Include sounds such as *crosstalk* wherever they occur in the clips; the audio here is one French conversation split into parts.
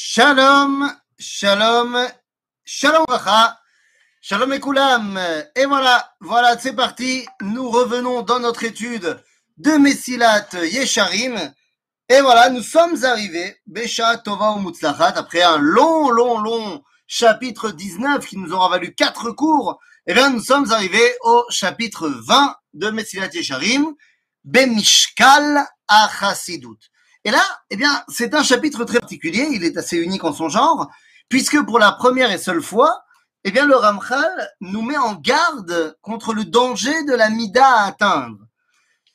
Shalom, shalom, shalom bracha, shalom et. Et voilà, voilà, c'est parti. Nous revenons dans notre étude de Messilat Yesharim. Et voilà, nous sommes arrivés, Besha Tova ou Mutzlachat, après un long, long, long chapitre 19 qui nous aura valu quatre cours. Et bien, nous sommes arrivés au chapitre 20 de Messilat Yesharim, Bemishkal Achasidut. Et là, eh bien, c'est un chapitre très particulier, il est assez unique en son genre, puisque pour la première et seule fois, eh bien, le Ramchal nous met en garde contre le danger de la mida à atteindre.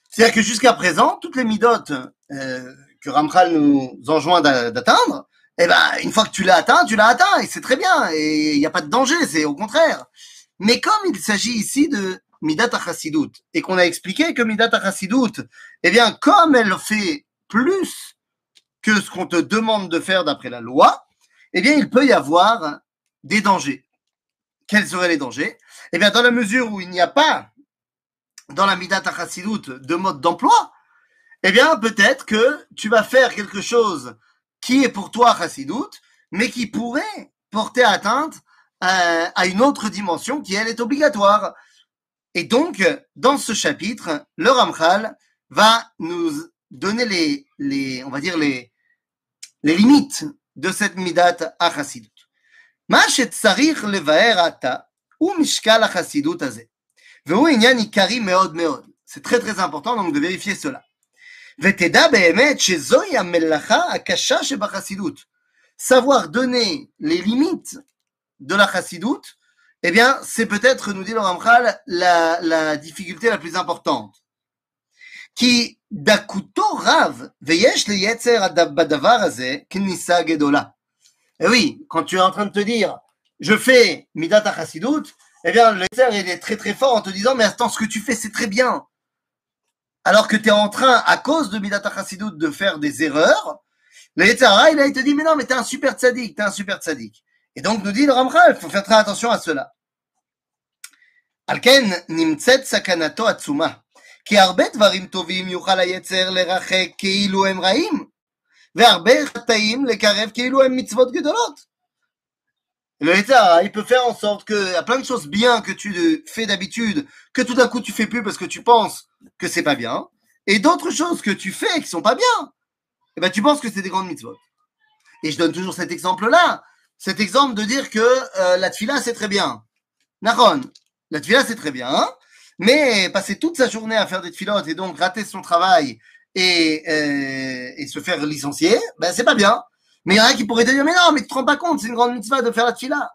C'est-à-dire que jusqu'à présent, toutes les midotes euh, que Ramchal nous enjoint d'atteindre, eh ben, une fois que tu l'as atteint, tu l'as atteint, et c'est très bien, et il n'y a pas de danger, c'est au contraire. Mais comme il s'agit ici de Midat et qu'on a expliqué que Midat Achasidut, eh bien, comme elle fait plus que ce qu'on te demande de faire d'après la loi, eh bien, il peut y avoir des dangers. Quels seraient les dangers? Eh bien, dans la mesure où il n'y a pas dans la Midat Achasidut de mode d'emploi, eh bien, peut-être que tu vas faire quelque chose qui est pour toi Chassidut, mais qui pourrait porter atteinte à, à une autre dimension qui, elle, est obligatoire. Et donc, dans ce chapitre, le Ramchal va nous donner les, les, on va dire les, les limites de cette midat achassidut. מה שצריך לבאר עתה הוא משקל החסידות הזה. והוא עניין עיקרי מאוד מאוד. C'est très très important donc de vérifier cela. ותדע באמת שזוהי המלאכה הקשה שבחסידות. Savoir donner les limites de la chassidoute, eh bien, c'est peut-être, nous dit le Ramchal, la, la difficulté la plus importante. כי דקותו רב, ויש ליצר בדבר הזה כניסה גדולה. Et oui, quand tu es en train de te dire, je fais Midat Chassidout, eh bien, le Yetzer, il est très très fort en te disant, mais attends, ce que tu fais, c'est très bien. Alors que tu es en train, à cause de Midat Chassidout, de faire des erreurs, le Yetzer, il, il te dit, mais non, mais t'es un super tzaddik, t'es un super tzaddik. Et donc, nous dit le Ramchal, il faut faire très attention à cela. Alken nimtzet sakanato atsuma. כי הרבה דברים טובים יוכל היצר לרחק כאילו הם רעים, והרבה חטאים לקרב כאילו הם מצוות גדולות. Le Yetzara, il peut faire en sorte que, y a plein de choses bien que tu fais d'habitude, que tout d'un coup tu fais plus parce que tu penses que c'est pas bien, et d'autres choses que tu fais qui sont pas bien, et ben tu penses que c'est des grandes mitzvot. Et je donne toujours cet exemple-là, cet exemple de dire que euh, la tfila c'est très bien. Naron, la tfila c'est très bien, hein mais passer toute sa journée à faire des filotes et donc rater son travail et, euh, et se faire licencier, ben c'est pas bien. Mais il y en a qui pourraient te dire, mais non, mais tu te rends pas compte, c'est une grande mitzvah de faire la tfila.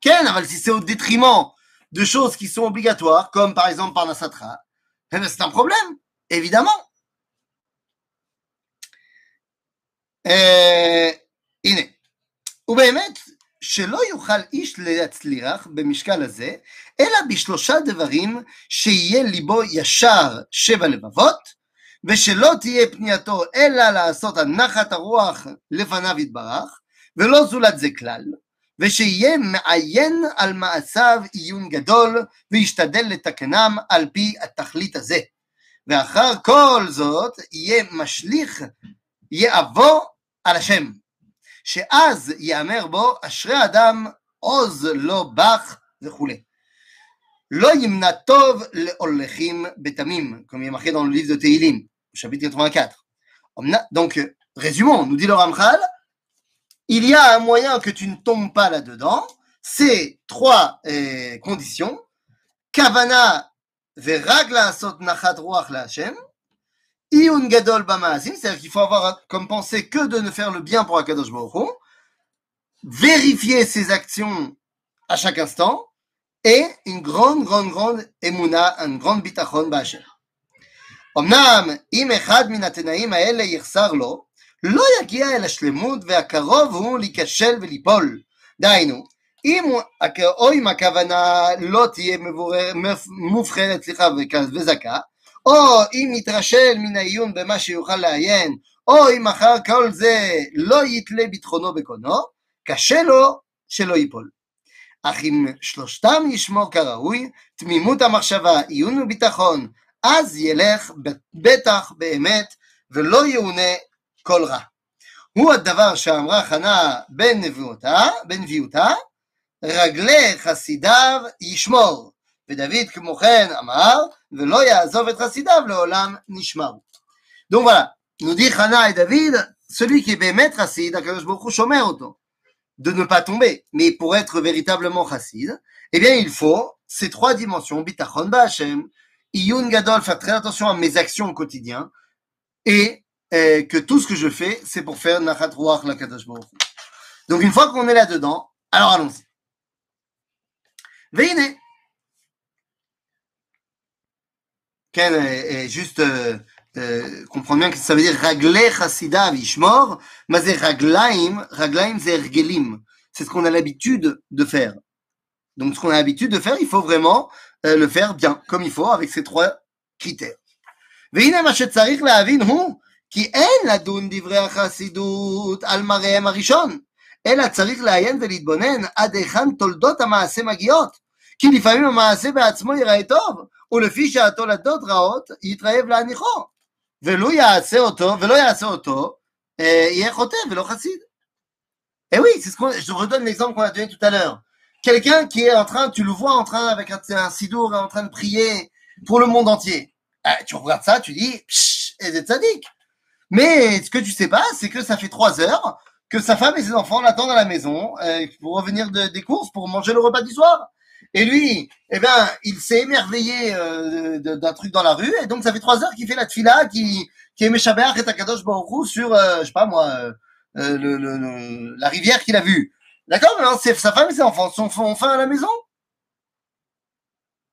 Ken, si c'est au détriment de choses qui sont obligatoires, comme par exemple par Nasatra, eh ben c'est un problème, évidemment. הנה, ובאמת, שלא יוכל איש להצליח במשקל הזה, אלא בשלושה דברים שיהיה ליבו ישר שבע לבבות, ושלא תהיה פנייתו אלא לעשות הנחת הרוח לפניו יתברך, ולא זולת זה כלל, ושיהיה מעיין על מעשיו עיון גדול, וישתדל לתקנם על פי התכלית הזה. ואחר כל זאת יהיה משליך יאבו על השם. שאז יאמר בו אשרי אדם עוז לא בך וכולי. לא ימנע טוב להולכים בתמים, comme il est marqué dans le livre de Teilim, chapitre 84. Donc, résumons, nous dit le Ramchal, il y a un moyen que tu ne tombes pas là-dedans, c'est trois euh, conditions. Kavana veragla sot nachat ruach la Hashem, Iyun gadol bamaasim, c'est-à-dire qu'il faut avoir comme pensée que de ne faire le bien pour Akadosh Baruch Hu, vérifier ses actions à chaque instant, et une grande, grande, grande emuna, un grand bitachon b'asher. אמנם אם אחד מן התנאים האלה יחסר לו, לא יגיע אל השלמות והקרוב הוא להיכשל וליפול. דהיינו, אם, או אם הכוונה לא תהיה מובחנת, סליחה, וזכה, או אם יתרשל מן העיון במה שיוכל לעיין, או אם אחר כל זה לא יתלה ביטחונו בקונו, קשה לו שלא ייפול. אך אם שלושתם ישמור כראוי, תמימות המחשבה, עיון וביטחון, אז ילך בטח באמת ולא יאונה כל רע. הוא הדבר שאמרה חנה בן נביאותה, בן נביאותה, רגלי חסידיו ישמור. ודוד כמו כן אמר, ולא יעזוב את חסידיו לעולם נשמרו. Donc voilà, nous dit Hana et David, celui qui est bémet chassid, Akadosh Baruch Hu shomer אותו, de ne pas tomber. Mais pour être véritablement chassid, eh bien il faut ces trois dimensions, bitachon ba'Hashem, iyun gadol, faire très attention à mes actions au quotidien, et euh, que tout ce que je fais, c'est pour faire nachat ruach la Kadosh Baruch Hu. Donc une fois qu'on est là-dedans, alors allons-y. Veine. Ken est juste euh, euh, comprendre bien que ça veut dire raglé chassida vishmor, mais c'est raglaim, raglaim c'est ergelim. C'est ce qu'on a l'habitude de faire. Donc ce qu'on a l'habitude de faire, il faut vraiment euh, le faire bien, comme il faut, avec ces trois critères. והנה מה שצריך להבין הוא כי אין לדון דברי החסידות על מראיהם הראשון, אלא צריך לעיין ולהתבונן עד היכן תולדות המעשה מגיעות. כי לפעמים המעשה בעצמו ייראה טוב, ולפי שהתולדות רעות, יתרעב להניחו. ולו יעשה אותו, ולא יעשה אותו, אה, יהיה חוטא ולא חסיד. Et oui, c'est ce qu'on, je redonne l'exemple qu'on a donné tout à l'heure. Quelqu'un qui est en train, tu le vois en train avec un, un sidour, en train de prier pour le monde entier. Ah, tu regardes ça, tu dis, pshh, et c'est sadique. Mais ce que tu sais pas, c'est que ça fait trois heures que sa femme et ses enfants l'attendent à la maison euh, pour revenir de, des courses, pour manger le repas du soir. Et lui, eh ben, il s'est émerveillé euh, d'un truc dans la rue, et donc ça fait trois heures qu'il fait la tfila, qui qui est Meshabeach et Takadosh Baruch sur, euh, je sais pas moi, euh, euh, le, le- le- la rivière qu'il a vue. D'accord Maintenant, c'est sa femme et ses enfants sont ont faim à la maison.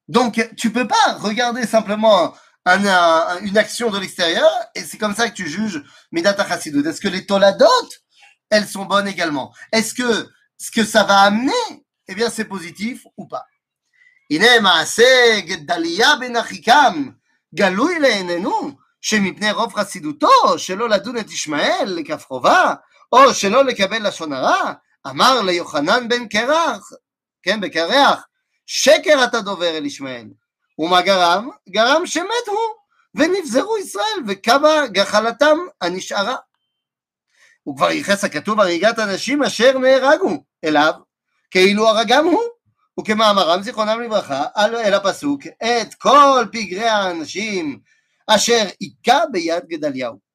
Donc, tu peux pas regarder simplement un- un- une action de l'extérieur, et c'est comme ça que tu juges Midat Chassidut. Est-ce que les toladot, elles sont bonnes également? Est-ce que ce que ça va amener, eh bien, c'est positif ou pas? הנה מעשה גדליה בן אחיקם גלוי לעינינו שמפני רוב חסידותו שלא לדון את ישמעאל לכף חובה או שלא לקבל לשון הרע אמר ליוחנן בן קרח, כן בקרח שקר אתה דובר אל ישמעאל ומה גרם? גרם שמת הוא ונבזרו ישראל וכמה גחלתם הנשארה הוא כבר ייחס הכתוב הריגת אנשים אשר נהרגו אליו כאילו הרגם הוא וכמאמרם זיכרונם לברכה על אל הפסוק את כל פגרי האנשים אשר היכה ביד גדליהו.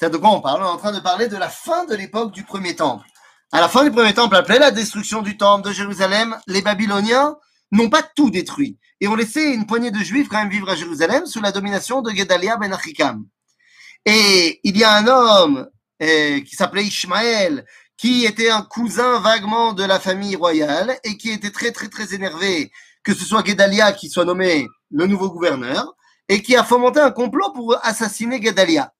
C'est de quoi on parle On est en train de parler de la fin de l'époque du premier temple. À la fin du premier temple, appelé la destruction du temple de Jérusalem, les Babyloniens n'ont pas tout détruit et ont laissé une poignée de Juifs quand même vivre à Jérusalem sous la domination de Gedalia ben Achikam. Et il y a un homme euh, qui s'appelait Ishmaël, qui était un cousin vaguement de la famille royale et qui était très très très énervé que ce soit Gedalia qui soit nommé le nouveau gouverneur et qui a fomenté un complot pour assassiner Gedalia.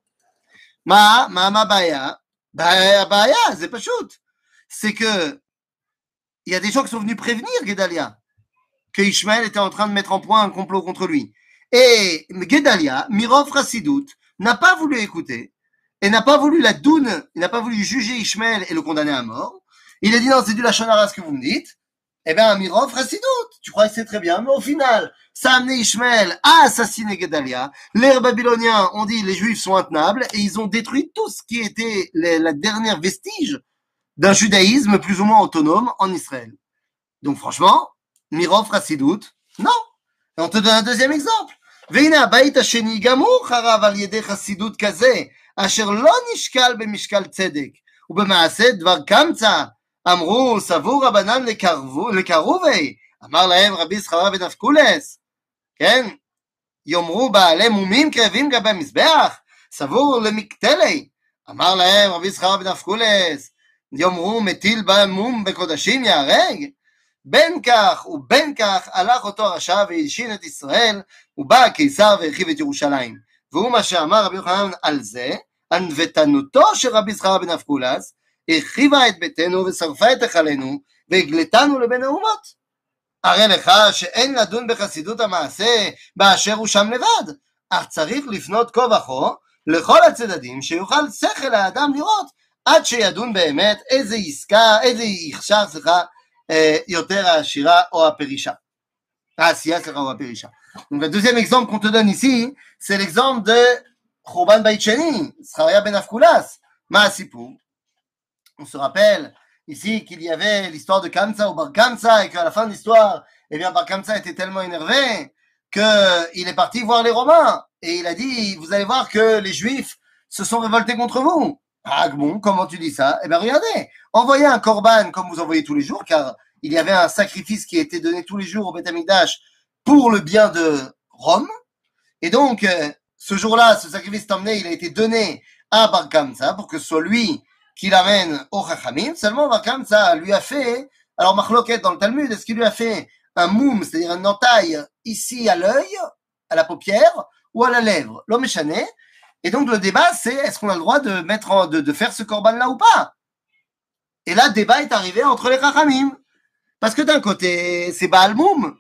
Ma, ma, ma baya, baya, baya, c'est pas shoot. C'est que il y a des gens qui sont venus prévenir Gedalia que Ishmael était en train de mettre en point un complot contre lui. Et Gedalia, Mirov Rassidout, n'a pas voulu écouter et n'a pas voulu la doune, il n'a pas voulu juger Ishmael et le condamner à mort. Il a dit non, c'est du lachonara ce que vous me dites. Eh bien, Mirov Rassidout, tu crois que c'est très bien, mais au final, ça a amené Ishmael à assassiner Gedalia. Les Babyloniens ont dit les Juifs sont intenables et ils ont détruit tout ce qui était les- la dernière vestige d'un judaïsme plus ou moins autonome en Israël. Donc franchement, Mirov Rassidout, non. Et on te donne un deuxième exemple. והנה הבית השני גם הוא חרב על ידי חסידות כזה, אשר לא נשקל במשקל צדק, ובמעשה דבר קמצא, אמרו סבור רבנן לקרבו- לקרובי, אמר להם רבי זכריה בן כן, יאמרו בעלי מומים קרבים גבי המזבח, סבור למקטלי, אמר להם רבי זכריה בן יאמרו מטיל בה מום בקודשים ייהרג, בין כך ובין כך הלך אותו הרשע והלשין את ישראל, ובא הקיסר והרחיב את ירושלים. והוא מה שאמר רבי יוחנן על זה, ענוותנותו של רבי זכריה בן אבקולס, הרחיבה את ביתנו ושרפה את היכלנו, והגלתנו לבין האומות. הרי לך שאין לדון בחסידות המעשה באשר הוא שם לבד, אך צריך לפנות כה וכה לכל הצדדים שיוכל שכל האדם לראות עד שידון באמת איזה עסקה, איזה הכשר, סליחה, euh, Yoter Ashira ou Aperisha. Ah, si, ou Aperisha. Donc, le deuxième exemple qu'on te donne ici, c'est l'exemple de Choban Baïcheni, Scharia Ben Afkulas, Maasipou. On se rappelle ici qu'il y avait l'histoire de Kamsa ou Bar Kamsa et qu'à la fin de l'histoire, eh bien, Bar Kamsa était tellement énervé qu'il est parti voir les Romains et il a dit, vous allez voir que les Juifs se sont révoltés contre vous. Ah bon, comment tu dis ça? Eh bien, regardez, envoyez un korban comme vous envoyez tous les jours, car il y avait un sacrifice qui était donné tous les jours au Beth pour le bien de Rome. Et donc, euh, ce jour-là, ce sacrifice emmené, il a été donné à Bar Kamsa pour que ce soit lui qui l'amène au Chachamim. Seulement, Bar Kamsa lui a fait, alors Marloquet dans le Talmud, est-ce qu'il lui a fait un moum, c'est-à-dire une entaille ici à l'œil, à la paupière ou à la lèvre? L'homme est Et donc, le débat, c'est est-ce qu'on a le droit de, mettre de, de faire ce corban-là ou pas? Et là, le débat est arrivé entre les Chachamim. Parce que d'un côté, c'est Baal Moum,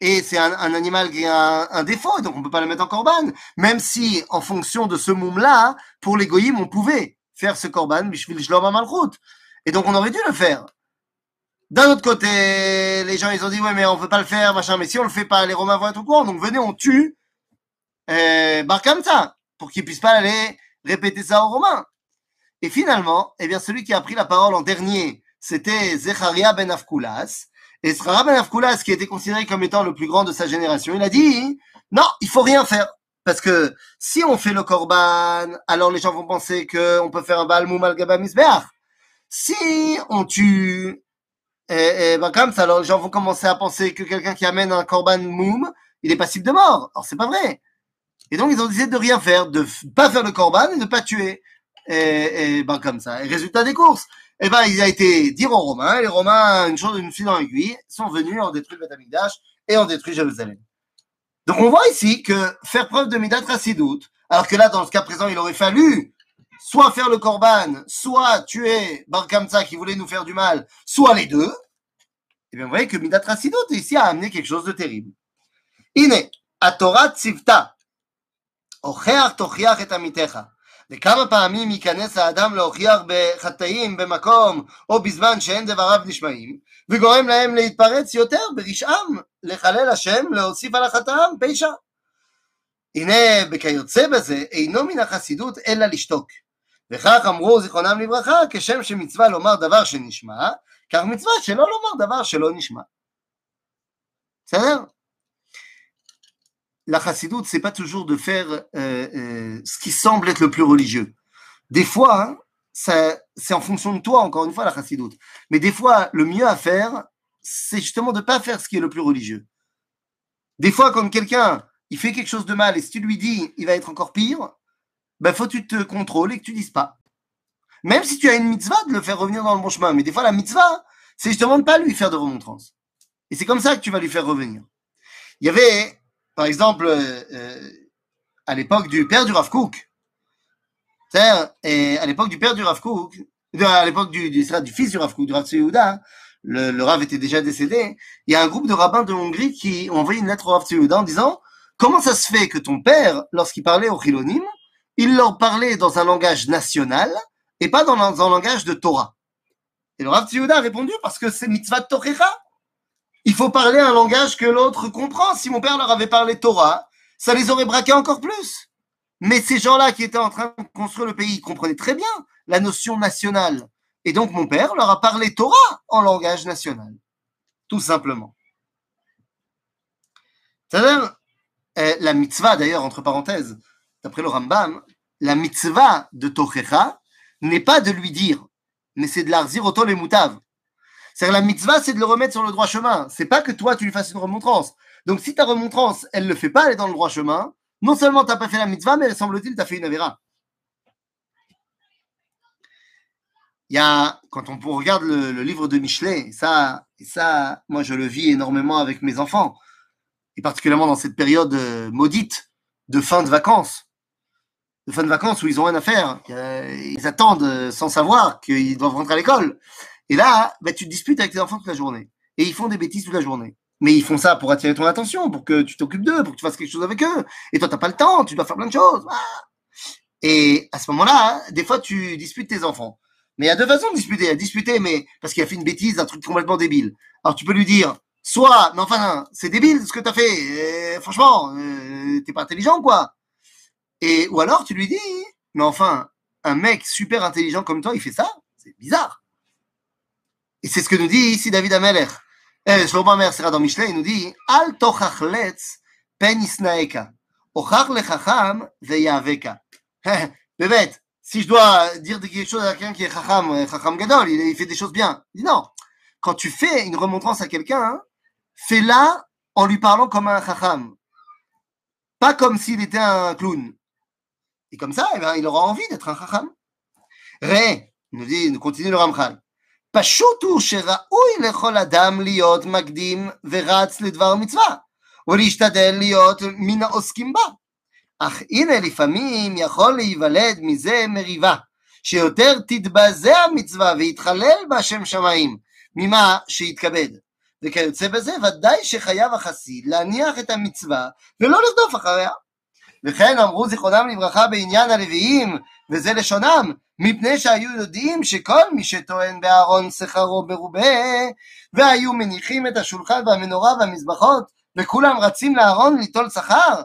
et c'est un, un, animal qui a un, défaut, donc on peut pas le mettre en corban. Même si, en fonction de ce moum-là, pour les on pouvait faire ce corban, malchut. Et donc on aurait dû le faire. D'un autre côté, les gens ils ont dit ouais mais on veut pas le faire, machin, mais si on le fait pas, les Romains vont être au courant, donc venez, on tue euh, ça, pour qu'ils puissent pas aller répéter ça aux Romains. Et finalement, eh bien celui qui a pris la parole en dernier, c'était Zecharia ben Afkulas, et Srara Ben Afkoulas, qui était considéré comme étant le plus grand de sa génération, il a dit, non, il faut rien faire. Parce que si on fait le korban, alors les gens vont penser qu'on peut faire un balmoum al Si on tue, et, et ben comme ça, alors les gens vont commencer à penser que quelqu'un qui amène un korban moum, il est passible de mort. Alors c'est pas vrai. Et donc ils ont décidé de rien faire, de pas faire le korban et de pas tuer. Et, et ben comme ça. Et résultat des courses, eh ben, il a été dire aux Romains, les Romains, une chose, une fille dans l'aiguille, sont venus, détruit le Beth et ont détruit Jérusalem. Donc, on voit ici que faire preuve de Midat doute, alors que là, dans ce cas présent, il aurait fallu soit faire le Corban, soit tuer Bar Kamsa qui voulait nous faire du mal, soit les deux. Eh bien, vous voyez que Midat doute, ici, a amené quelque chose de terrible. Ine, Torah Tzivta, Ocheach Tochiach et Amitecha. וכמה פעמים ייכנס האדם להוכיח בחטאים במקום או בזמן שאין דבריו נשמעים וגורם להם להתפרץ יותר ברשעם לחלל השם להוסיף על החטאם פשע. הנה בכיוצא בזה אינו מן החסידות אלא לשתוק וכך אמרו זיכרונם לברכה כשם שמצווה לומר דבר שנשמע כך מצווה שלא לומר דבר שלא נשמע. בסדר? La chassidoute, c'est pas toujours de faire euh, euh, ce qui semble être le plus religieux. Des fois, hein, c'est en fonction de toi, encore une fois, la chassidoute. Mais des fois, le mieux à faire, c'est justement de pas faire ce qui est le plus religieux. Des fois, quand quelqu'un, il fait quelque chose de mal et si tu lui dis, il va être encore pire, ben, faut que tu te contrôles et que tu dises pas. Même si tu as une mitzvah de le faire revenir dans le bon chemin. Mais des fois, la mitzvah, c'est justement de pas lui faire de remontrance. Et c'est comme ça que tu vas lui faire revenir. Il y avait par exemple, euh, euh, à l'époque du père du Rav Kook, et à l'époque du père du Rav Kook, à l'époque du, du, du, fils du Rav Kook, du Rav Tsuyuda, le, le Rav était déjà décédé, il y a un groupe de rabbins de Hongrie qui ont envoyé une lettre au Rav Tsuyuda en disant Comment ça se fait que ton père, lorsqu'il parlait aux Chilonim, il leur parlait dans un langage national et pas dans un, langage de Torah? Et le Rav Tsuyuda a répondu Parce que c'est mitzvah Torah il faut parler un langage que l'autre comprend. Si mon père leur avait parlé Torah, ça les aurait braqués encore plus. Mais ces gens-là qui étaient en train de construire le pays comprenaient très bien la notion nationale. Et donc mon père leur a parlé Torah en langage national. Tout simplement. Eh, la mitzvah, d'ailleurs, entre parenthèses, d'après le Rambam, la mitzvah de Tochecha n'est pas de lui dire, mais c'est de l'arzir auto les moutaves. C'est la mitzvah, c'est de le remettre sur le droit chemin. C'est pas que toi, tu lui fasses une remontrance. Donc, si ta remontrance, elle ne le fait pas, elle est dans le droit chemin, non seulement tu n'as pas fait la mitzvah, mais semble-t-il, tu as fait une avéra. Il y a, quand on regarde le, livre de Michelet, ça, ça, moi, je le vis énormément avec mes enfants, et particulièrement dans cette période euh, maudite de fin de vacances. De fin de vacances où ils ont rien à faire. Ils attendent euh, sans savoir qu'ils doivent rentrer à l'école. Et là, bah, tu te disputes avec tes enfants toute la journée. Et ils font des bêtises toute la journée. Mais ils font ça pour attirer ton attention, pour que tu t'occupes d'eux, pour que tu fasses quelque chose avec eux. Et toi, t'as pas le temps, tu dois faire plein de choses. Et à ce moment-là, des fois, tu disputes tes enfants. Mais il y a deux façons de disputer. A disputer, mais parce qu'il a fait une bêtise, un truc complètement débile. Alors tu peux lui dire, soit, mais enfin, c'est débile ce que t'as fait. franchement, euh, t'es pas intelligent, quoi. Et ou alors tu lui dis, mais enfin, un mec super intelligent comme toi, il fait ça C'est bizarre. Et c'est ce que nous dit ici David Ameler. Eh, Shlomo Amer, c'est dans Michelet, il nous dit Al tochachletz pen isnaeka. Ochach lechacham veyaveka. *laughs* Bébête, si je dois dire quelque chose à quelqu'un qui est chacham, chacham gadol, il, il fait des choses bien. Il dit non. Quand tu fais une remontrance à quelqu'un, hein, fais-la en lui parlant comme un chacham. Pas comme s'il était un clown. Et comme ça, eh ben, il aura envie d'être un chacham. Ré, nous dit, nous continue le Ramchal. פשוט הוא שראוי לכל אדם להיות מקדים ורץ לדבר מצווה, ולהשתדל להיות מן העוסקים בה. אך הנה לפעמים יכול להיוולד מזה מריבה, שיותר תתבזה המצווה ויתחלל בה שם שמיים, ממה שיתכבד. וכיוצא בזה, ודאי שחייב החסיד להניח את המצווה ולא לרדוף אחריה. וכן אמרו זיכרונם לברכה בעניין הלוויים, וזה לשונם, מפני שהיו יודעים שכל מי שטוען בארון שכרו מרובה, והיו מניחים את השולחן והמנורה והמזבחות, וכולם רצים לארון ליטול שכר,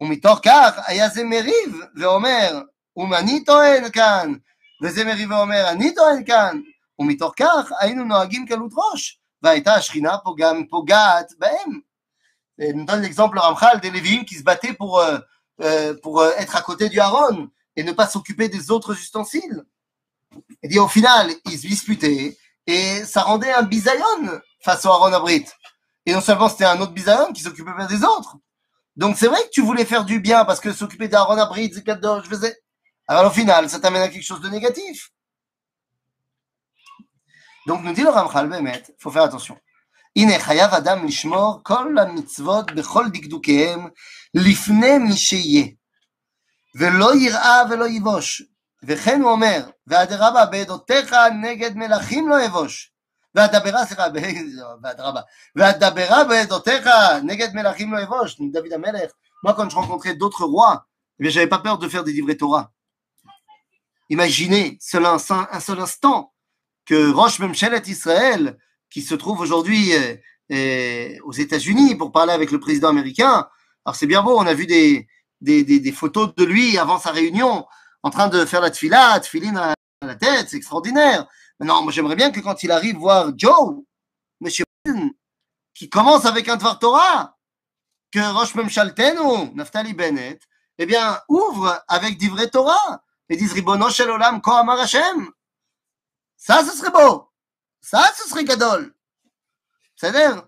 ומתוך כך היה זה מריב ואומר, אם אני טוען כאן, וזה מריב ואומר, אני טוען כאן, ומתוך כך היינו נוהגים קלות ראש, והייתה השכינה פה גם פוגעת בהם. nous donne l'exemple Ramchal des Lévi'im qui se battaient pour, euh, euh, pour euh, être à côté du Haron et ne pas s'occuper des autres ustensiles. Et dit au final, ils se disputaient et ça rendait un bisayon face au Aaron Abrit. Et non seulement c'était un autre bisayon qui s'occupait pas des autres. Donc c'est vrai que tu voulais faire du bien parce que s'occuper d'Aaron Abrit, c'est je faisais. Alors au final, ça t'amène à quelque chose de négatif. Donc nous dit le Ramchal Bemet, faut faire attention. הנה חייב אדם לשמור כל המצוות בכל דקדוקיהם לפני מי שיהיה. ולא יראה ולא יבוש. וכן הוא אומר, ואדרבה בעדותיך נגד מלכים לא אבוש. ואדברה, סליחה, ואדרבה, ואדברה בעדותיך נגד מלכים לא אבוש. דוד המלך, moi quand *laughs* je rencontrais d'autres rois, eh bien j'avais pas peur de faire des livrets Torah. Imaginez seul un, un seul instant que Roche Memchelet Israël, qui se trouve aujourd'hui euh, euh, aux États-Unis pour parler avec le président américain, alors c'est bien beau, on a vu des, des, des, des, photos de lui avant sa réunion, en train de faire la tfila, tfiline à la tête, c'est extraordinaire. Maintenant, moi j'aimerais bien que quand il arrive voir Joe, Monsieur Biden, qui commence avec un Dvar Torah, que Rosh Memshaltenu, Naftali Bennett, eh bien, ouvre avec d'ivret Torah et dise Ribono Shel Olam Ko Amar Hashem. Ça, ce serait beau. Ça, ce serait Gadol. C'est-à-dire,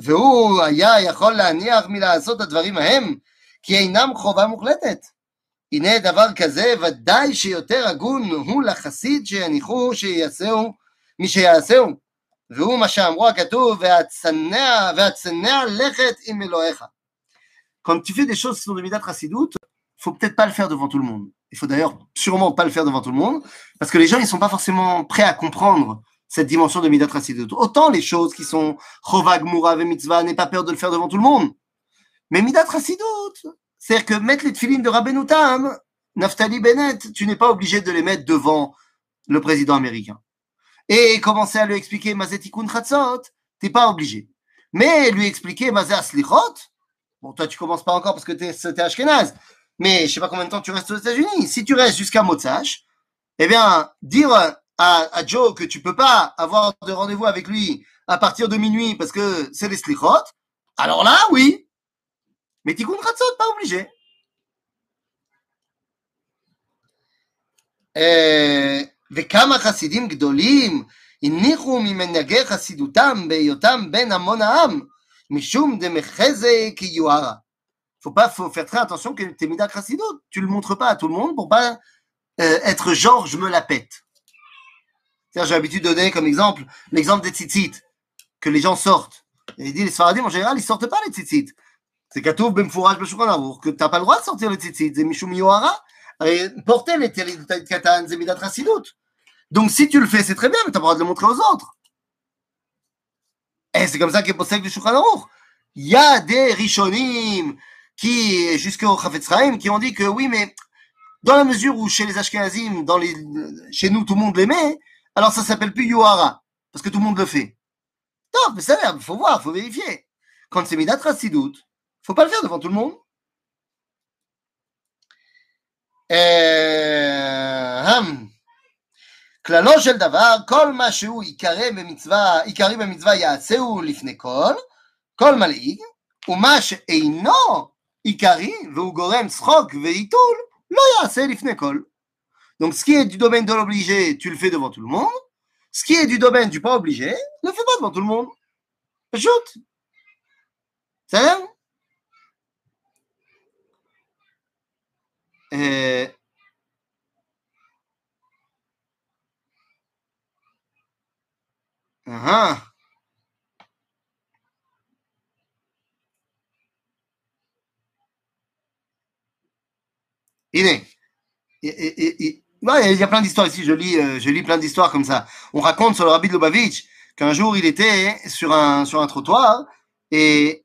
והוא היה יכול להניח מלעשות הדברים ההם, כי אינם חובה מוחלטת. הנה דבר כזה ודאי שיותר הגון הוא לחסיד שיניחו שיעשהו מי שיעשהו. והוא מה שאמרו הכתוב, והצנע, והצנע לכת עם אלוהיך. Quand tu fais des choses sur le Midat Chassidut, faut peut-être pas le faire devant tout le monde. Il faut d'ailleurs sûrement pas le faire devant tout le monde, parce que les gens, ils sont pas forcément prêts à comprendre cette dimension de Midat Chassidut. Autant les choses qui sont Chovag, Mourav et Mitzvah, n'aie pas peur de le faire devant tout le monde. Mais Midat Chassidut, c'est-à-dire que mettre les tefilines de Rabbeinu Tam, Naftali Bennett, tu n'es pas obligé de les mettre devant le président américain. Et commencer à lui expliquer Mazetikun Chatzot, t'es pas obligé. Mais lui expliquer Mazé Aslichot, bon, toi tu commences pas encore parce que t'es, t'es Ashkenaz, mais je sais pas combien de temps tu restes aux États-Unis. Si tu restes jusqu'à Motsach, eh bien, dire à, à, Joe que tu peux pas avoir de rendez-vous avec lui à partir de minuit parce que c'est les slichot, alors là, oui. Mais tikkun chatzot, pas obligé. וכמה חסידים גדולים הניחו ממנהגי חסידותם בהיותם בין המון העם, משום דמחזה כיוהרה. Faut pas, faut faire très attention que tes midat chassidot, tu le montres pas à tout le monde pour pas euh, être genre je me la pète. J'ai l'habitude de donner comme exemple l'exemple des tzitzit, que les gens sortent. Et il dit, les Sfaradim, en général, ils sortent pas les tzitzit. C'est Katouf Bemfouraj Beshukran que t'as pas le droit de sortir les tzitzit. C'est Mishum Yohara. Porter les Katan, c'est Midat Chassidut. Donc si tu le fais, c'est très bien, mais tu as pas le droit de le montrer aux autres. Et c'est comme ça qu'est possède le Shulchan Aruch. Il y a des Rishonim qui, jusqu'au Chafetz Chaim, qui ont dit que oui, mais dans la mesure où chez les Ashkenazim, dans les, chez nous, tout le monde l'aimait, alors ça s'appelle plus Yohara, parce que tout le monde le fait. Non, mais ça il faut voir, faut vérifier. Quand c'est Midat Rassidout, faut pas le faire devant tout le monde. כללו של דבר, כל מה שהוא עיקרי במצווה, עיקרי במצווה יעשהו לפני כל, כל מלעיג, ומה שאינו עיקרי, והוא גורם צחוק ועיתול, לא יעשה לפני כל. Donc ce qui est du domaine de l'obligé, tu le fais devant tout le monde. Ce qui est du domaine du pas obligé, ne le fais pas devant tout le monde. Ajoute. C'est euh, uh-huh. Il Il, y a plein d'histoires ici, je lis, euh, je lis plein d'histoires comme ça. On raconte sur le rabbi de Lubavitch qu'un jour il était sur un, sur un trottoir et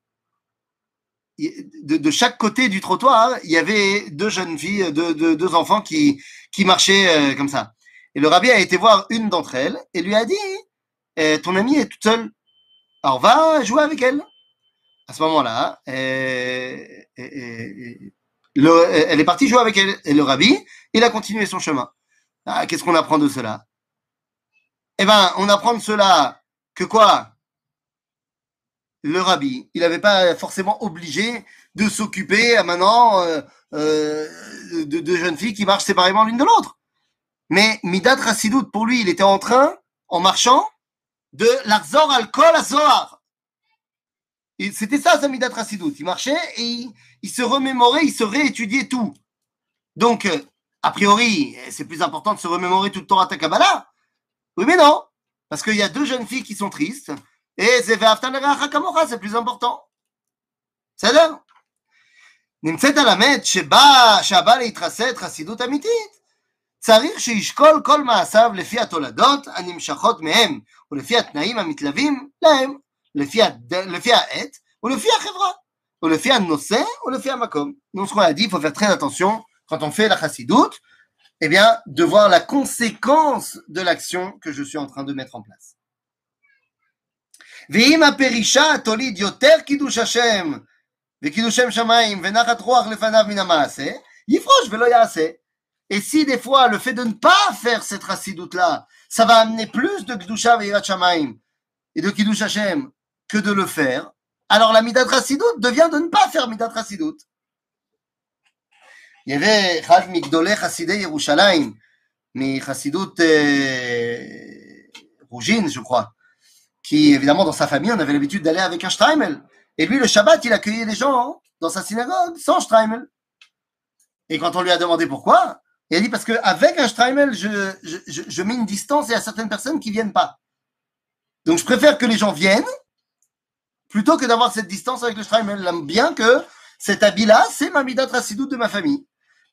de, chaque côté du trottoir, il y avait deux jeunes filles, deux, deux, enfants qui, qui marchaient euh, comme ça. Et le rabbi a été voir une d'entre elles et lui a dit eh, Ton amie est toute seule, alors va jouer avec elle. À ce moment-là, eh, elle est partie jouer avec elle. Et le rabbi, il a continué son chemin. Ah, Qu'est-ce qu'on apprend de cela? Eh ben, on apprend de cela que quoi? Le rabbi, il n'avait pas forcément obligé de s'occuper maintenant euh, euh, de, jeunes filles qui marchent séparément l'une de l'autre. Mais Midat Rassidout, pour lui, il était en train, en marchant, de l'Arzor al-Kol Zohar. C'était ça, sa Midat Rassidout. Il marchait et il, il se remémorait, il se réétudiait tout. Donc, euh, a priori, c'est plus important de se remémorer tout le Torah Kabbalah. Oui, mais non. Parce qu'il y a deux jeunes filles qui sont tristes. Et c'est c'est plus important. בסדר? נמצאת על המת שבא, שהבא להתרסד חסידות אמיתית, צריך שישקול כל מעשיו לפי התולדות הנמשכות מהם ולפי התנאים המתלווים להם, לפי, הד... לפי העת ולפי החברה. ou le fiat nosé ou le fiat makom. Donc, ce qu'on a dit, il faut faire très attention quand on fait la chassidoute, eh bien, de voir la conséquence de l'action que je suis en train de mettre en place. ואם הפרישה תוליד יותר קידוש השם וקידוש שם שמיים ונחת רוח לפניו מן המעשה, יפרוש ולא יעשה. Et si des fois le fait de ne pas faire cette chassidoute là, ça va amener plus de kedusha veirat shamaim et de kiddush Hashem que de le faire, alors la Midat Chassidout devient de ne pas faire Midat Chassidout. Il y avait Migdolé Chassidé Yerushalayim, mais euh, Rougine, je crois, qui évidemment dans sa famille, on avait l'habitude d'aller avec un Streimel. Et lui, le Shabbat, il accueillait les gens dans sa synagogue sans Streimel. Et quand on lui a demandé pourquoi, il a dit parce qu'avec un Streimel, je, mets une distance et a certaines personnes qui viennent pas. Donc je préfère que les gens viennent plutôt que d'avoir cette distance avec le Shraim. bien que cet habit-là, c'est ma midat de ma famille.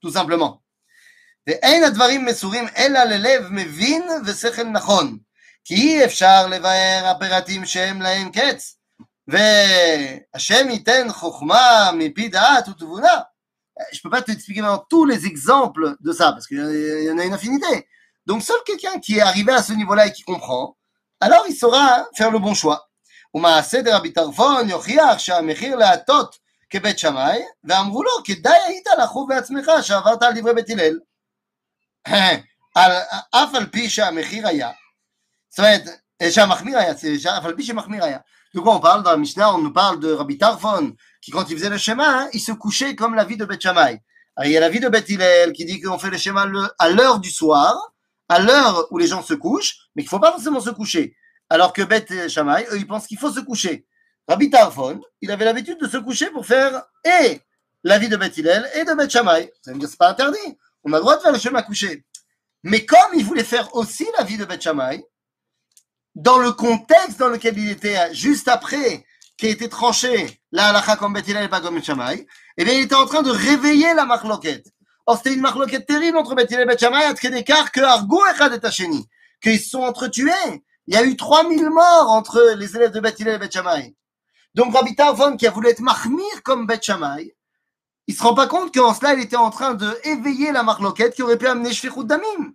tout simplement. ואין הדברים מסורים אלא ללב מבין ושכל נכון, כי אי אפשר לבאר הפרטים שהם להם קץ, והשם ייתן חוכמה מפי דעת ותבונה. Je ne peux pas t'expliquer maintenant tous les exemples de ça, parce qu'il y en a une infinité. Donc seul quelqu'un qui est arrivé à ce niveau-là et qui comprend, alors il saura faire le bon choix. ומעשה דרבי טרפון יוכיח שהמחיר להטות כבית שמאי, ואמרו לו, כדאי היית לחוב בעצמך שעברת על דברי בית הלל. *clears throat* אף על פי שהמחיר היה, זאת אומרת, שהמחמיר היה, אף על פי שמחמיר היה. De quoi on parle dans la Mishnah On nous parle de Rabbi Tarfon, qui quand il faisait le schéma, il se couchait comme la vie de Beth Shammai. Alors, il y a la vie de Beth Hillel qui dit qu'on fait le schéma à l'heure du soir, à l'heure où les gens se couchent, mais qu'il ne faut pas forcément se coucher. Alors que Beth Shammai, eux, ils pensent qu'il faut se coucher. Rabbi Tarfon, il avait l'habitude de se coucher pour faire et la vie de Beth et de Beth Shammai. Veut dire c'est pas interdit. On a le droit de faire le chemin à coucher. Mais comme il voulait faire aussi la vie de Beth Shammai, dans le contexte dans lequel il était juste après qui a été tranché la halakha comme Beth Hillel et pas comme Beth Shammai, eh bien, il était en train de réveiller la marloquette. Or, c'était une marloquette terrible entre Beth et Beth Shammai, à tel écart que Argo et Tacheni, qu'ils se sont entretués. Il y a eu 3000 morts entre les élèves de Beth et Beth. Donc Rabbi Tarfon, qui a voulu être mahmir comme Beth Shammai, il se rend pas compte qu'en cela, il était en train de éveiller la marloquette qui aurait pu amener Shfichut Damim.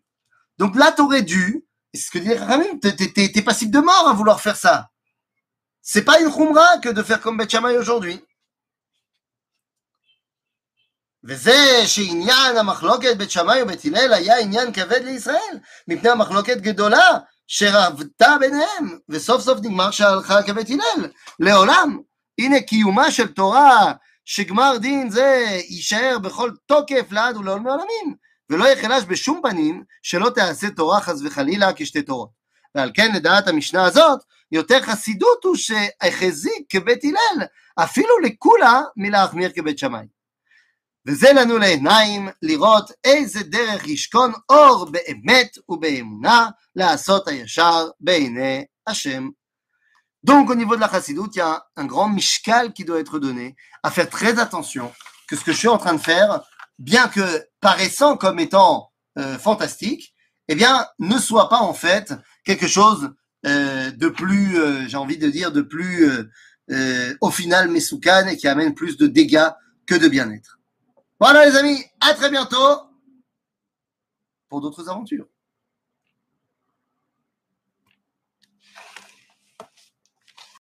Donc là, t'aurais dû, c'est ce que dit Ramim, t'es passible de mort à vouloir faire ça. C'est pas une khumra que de faire comme Beth Shammai aujourd'hui. וזה שעניין המחלוקת בית שמאי ובית הלל היה עניין כבד לישראל, מפני המחלוקת גדולה שרבתה ביניהם, וסוף סוף נגמר שהלכה כבית הלל, לעולם. הנה קיומה של תורה שגמר דין זה יישאר בכל תוקף לעד ולעולמי עולמים, ולא יחלש בשום פנים שלא תעשה תורה חס וחלילה כשתי תורות. ועל כן לדעת המשנה הזאת, יותר חסידות הוא שהחזיק כבית הלל, אפילו לכולה מלהחמיר כבית שמאי. וזה לנו לעיניים לראות איזה דרך ישכון אור באמת ובאמונה לעשות הישר בעיני השם. Donc au niveau de la chassidoute, il y a un grand mishkal qui doit être donné, à faire très attention que ce que je suis en train de faire, bien que paraissant comme étant euh, fantastique, eh bien, ne soit pas en fait quelque chose euh, de plus, euh, j'ai envie de dire, de plus, euh, euh, au final, mesoukan et qui amène plus de dégâts que de bien-être. Voilà les amis, à très bientôt pour d'autres aventures.